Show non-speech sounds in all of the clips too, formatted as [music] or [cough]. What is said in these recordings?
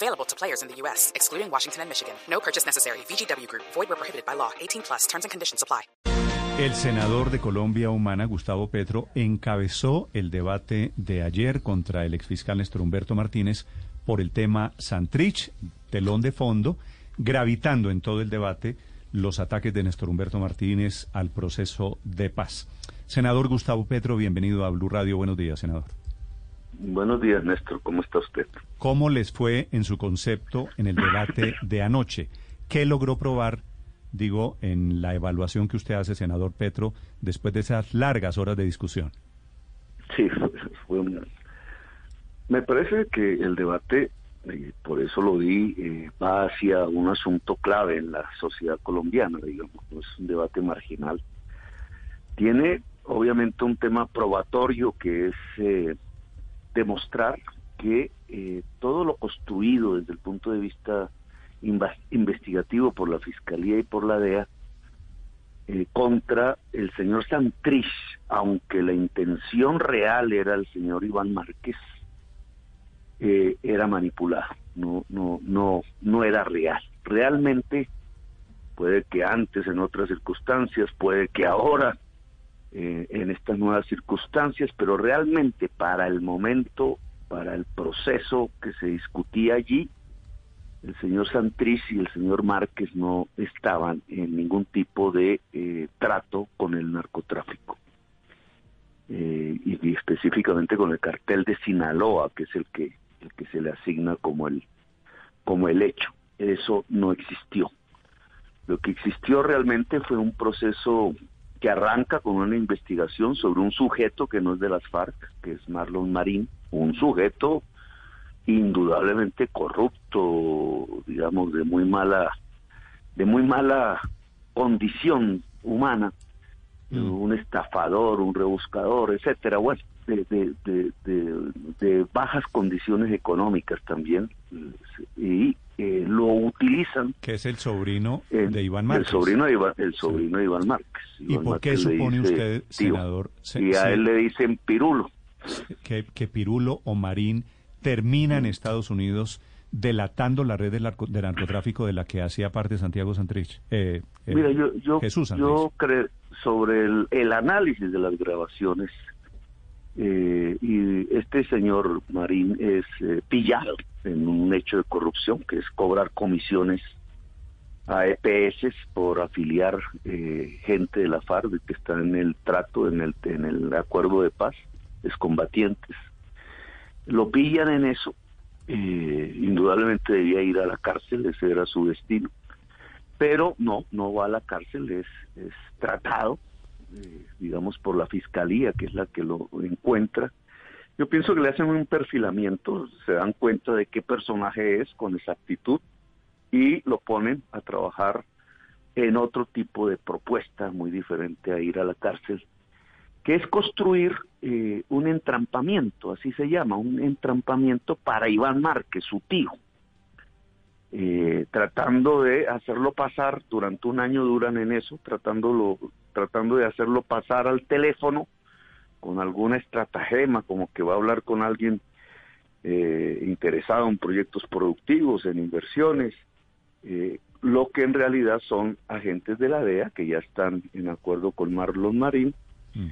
Available to players in the U.S., excluding Washington and Michigan. No purchase necessary. VGW Group. Void prohibited by law. 18 plus. And conditions. El senador de Colombia Humana, Gustavo Petro, encabezó el debate de ayer contra el exfiscal Néstor Humberto Martínez por el tema Santrich, telón de fondo, gravitando en todo el debate los ataques de Néstor Humberto Martínez al proceso de paz. Senador Gustavo Petro, bienvenido a Blue Radio. Buenos días, senador. Buenos días, Néstor. ¿Cómo está usted? ¿Cómo les fue en su concepto en el debate de anoche? ¿Qué logró probar, digo, en la evaluación que usted hace, senador Petro, después de esas largas horas de discusión? Sí, [laughs] fue un... Me parece que el debate, eh, por eso lo di, eh, va hacia un asunto clave en la sociedad colombiana, digamos, no es un debate marginal. Tiene, obviamente, un tema probatorio que es... Eh, demostrar que eh, todo lo construido desde el punto de vista investigativo por la Fiscalía y por la DEA eh, contra el señor Santrich, aunque la intención real era el señor Iván Márquez, eh, era manipulada, no, no, no, no era real. Realmente, puede que antes en otras circunstancias, puede que ahora eh, en estas nuevas circunstancias, pero realmente para el momento, para el proceso que se discutía allí, el señor Santrich y el señor Márquez no estaban en ningún tipo de eh, trato con el narcotráfico. Eh, y, específicamente con el cartel de Sinaloa, que es el que, el que se le asigna como el, como el hecho. Eso no existió. Lo que existió realmente fue un proceso que arranca con una investigación sobre un sujeto que no es de las FARC, que es Marlon Marín, un sujeto indudablemente corrupto, digamos, de muy mala, de muy mala condición humana, mm. un estafador, un rebuscador, etcétera, bueno, de, de, de, de, bajas condiciones económicas también, y eh, lo utilizan. Que es el sobrino de Iván Márquez. El sobrino de Iván, el sobrino de Iván Márquez. ¿Y por qué supone usted, senador? y a él le dicen Pirulo. Que, que Pirulo o Marín termina en Estados Unidos delatando la red del, narcotráfico de la que hacía parte Santiago Santrich. Eh, eh, Mira, yo, yo, yo creo sobre el, el, análisis de las grabaciones eh, y este señor Marín es eh, pillado en un hecho de corrupción que es cobrar comisiones a EPS por afiliar eh, gente de la FARC que está en el trato, en el, en el acuerdo de paz, es combatientes. Lo pillan en eso, indudablemente debía ir a la cárcel, ese era su destino, pero no, no va a la cárcel, es, es tratado eh, digamos, por la fiscalía, que es la que lo encuentra. Yo pienso que le hacen un perfilamiento, se dan cuenta de qué personaje es con exactitud y lo ponen a trabajar en otro tipo de propuesta muy diferente a ir a la cárcel, que es construir eh, un entrampamiento, así se llama, un entrampamiento para Iván Márquez, su tío. Eh, tratando de hacerlo pasar, durante un año duran en eso, tratándolo, tratando de hacerlo pasar al teléfono con alguna estratagema, como que va a hablar con alguien eh, interesado en proyectos productivos, en inversiones, eh, lo que en realidad son agentes de la DEA que ya están en acuerdo con Marlon Marín. Mm.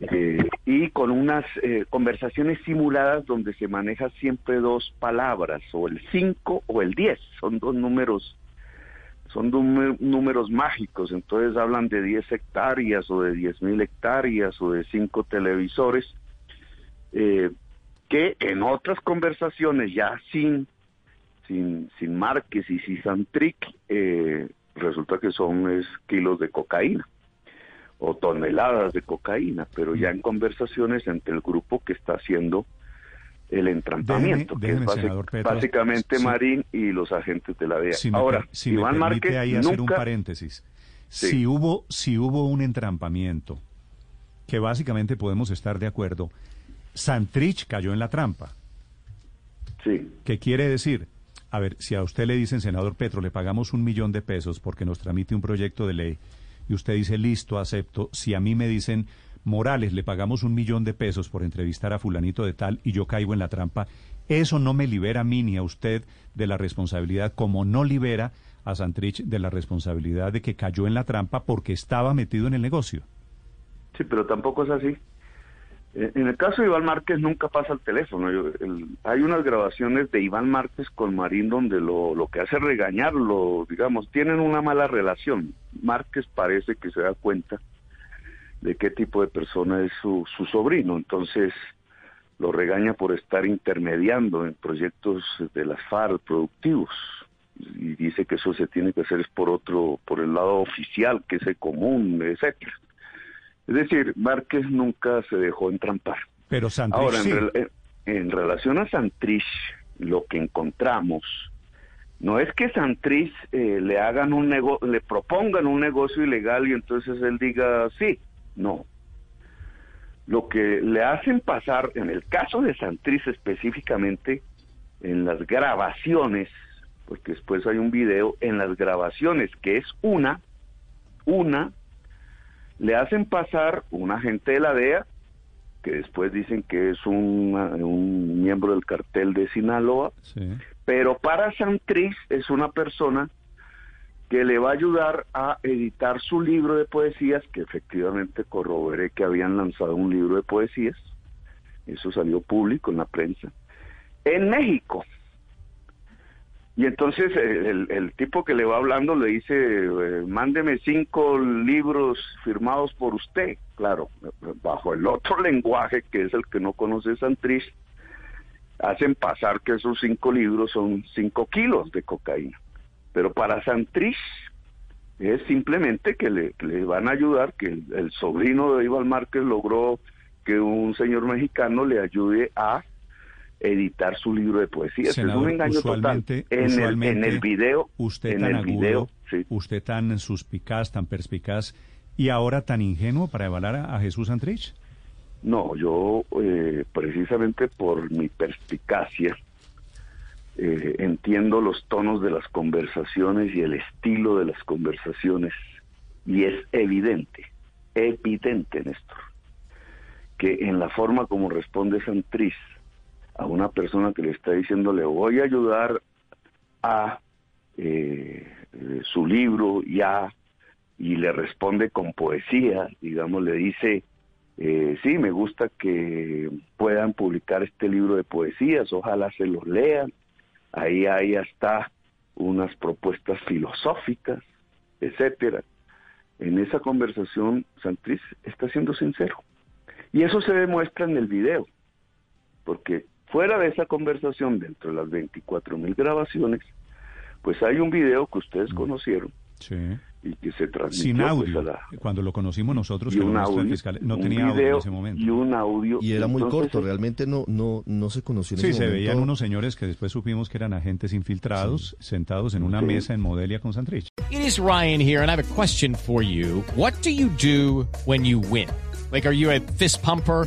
Eh, y con unas eh, conversaciones simuladas donde se maneja siempre dos palabras, o el 5 o el 10, son dos números son números mágicos, entonces hablan de 10 hectáreas o de 10 mil hectáreas o de 5 televisores, eh, que en otras conversaciones ya sin, sin, sin Márquez y sin Santric, resulta que son kilos de cocaína o toneladas de cocaína, pero ya en conversaciones entre el grupo que está haciendo el entrampamiento, que es básicamente Marín y los agentes de la DEA. Ahora, Iván Márquez ahí hacer un paréntesis. Si hubo, si hubo un entrampamiento, que básicamente podemos estar de acuerdo, Santrich cayó en la trampa. Sí. ¿Qué quiere decir? A ver, si a usted le dicen, senador Petro, le pagamos un millón de pesos porque nos tramite un proyecto de ley, y usted dice, listo, acepto. Si a mí me dicen, Morales, le pagamos un millón de pesos por entrevistar a fulanito de tal y yo caigo en la trampa, eso no me libera a mí ni a usted de la responsabilidad, como no libera a Santrich de la responsabilidad de que cayó en la trampa porque estaba metido en el negocio. Sí, pero tampoco es así. Eh, en el caso de Iván Márquez nunca pasa el teléfono. hay unas grabaciones de Iván Márquez con Marín donde lo, lo que hace regañarlo, digamos, tienen una mala relación. Márquez parece que se da cuenta de qué tipo de persona es su, su sobrino, entonces lo regaña por estar intermediando en proyectos de las FARC productivos y dice que eso se tiene que hacer es por otro, por el lado oficial, que es el común, etcétera. Es decir, Márquez nunca se dejó entrampar. Pero Santrich Ahora, en, en, relación a Santrich, lo que encontramos no es que Santrich eh, le hagan un negocio, le propongan un negocio ilegal y entonces él diga sí, no. Lo que le hacen pasar, en el caso de Santrich específicamente, en las grabaciones porque después hay un video en las grabaciones que es una, una, le hacen pasar un agente de la DEA, que después dicen que es un, un miembro del cartel de Sinaloa, pero para Santriz es una persona que le va a ayudar a editar su libro de poesías, que efectivamente corroboré que habían lanzado un libro de poesías, eso salió público en la prensa, en México. Y entonces eh, el, tipo que le va hablando le dice, eh, mándeme cinco libros firmados por usted, claro, bajo el otro [laughs] lenguaje que es el que no conoce Santrich, hacen pasar que esos cinco libros son cinco kilos de cocaína. Pero para Santrich es simplemente que le, van a ayudar, que el, el sobrino de Iván Márquez logró que un señor mexicano le ayude a editar su libro de poesía. es un engaño total. En el, en el video, usted en tan el agudo, video, usted tan suspicaz, tan perspicaz y ahora tan ingenuo para evaluar a, Jesús Antrich. No, yo eh, precisamente por mi perspicacia eh, entiendo los tonos de las conversaciones y el estilo de las conversaciones y es evidente, evidente, Néstor, que en la forma como responde Santrich a una persona que le está diciendo le voy a ayudar a eh, su libro ya y le responde con poesía, digamos, le dice, eh, sí, me gusta que puedan publicar este libro de poesías, ojalá se los lean, ahí hay hasta unas propuestas filosóficas, etcétera. En esa conversación, Santriz está siendo sincero. Y eso se demuestra en el video, porque Fuera de esa conversación, dentro de las 24 mil grabaciones, pues hay un video que ustedes mm. conocieron y que se transmitió. Sin pues, audio. Cuando lo conocimos nosotros, un audio, fiscal, no tenía audio en ese momento. Y un audio. Y era muy corto, realmente no, no, no se conoció en Sí, se veían unos señores que después supimos que eran agentes infiltrados, sentados en una mesa en Modelia con Santrich. It is Ryan here, and I have a question for you. What do you do when you win? Like, are you a fist pumper?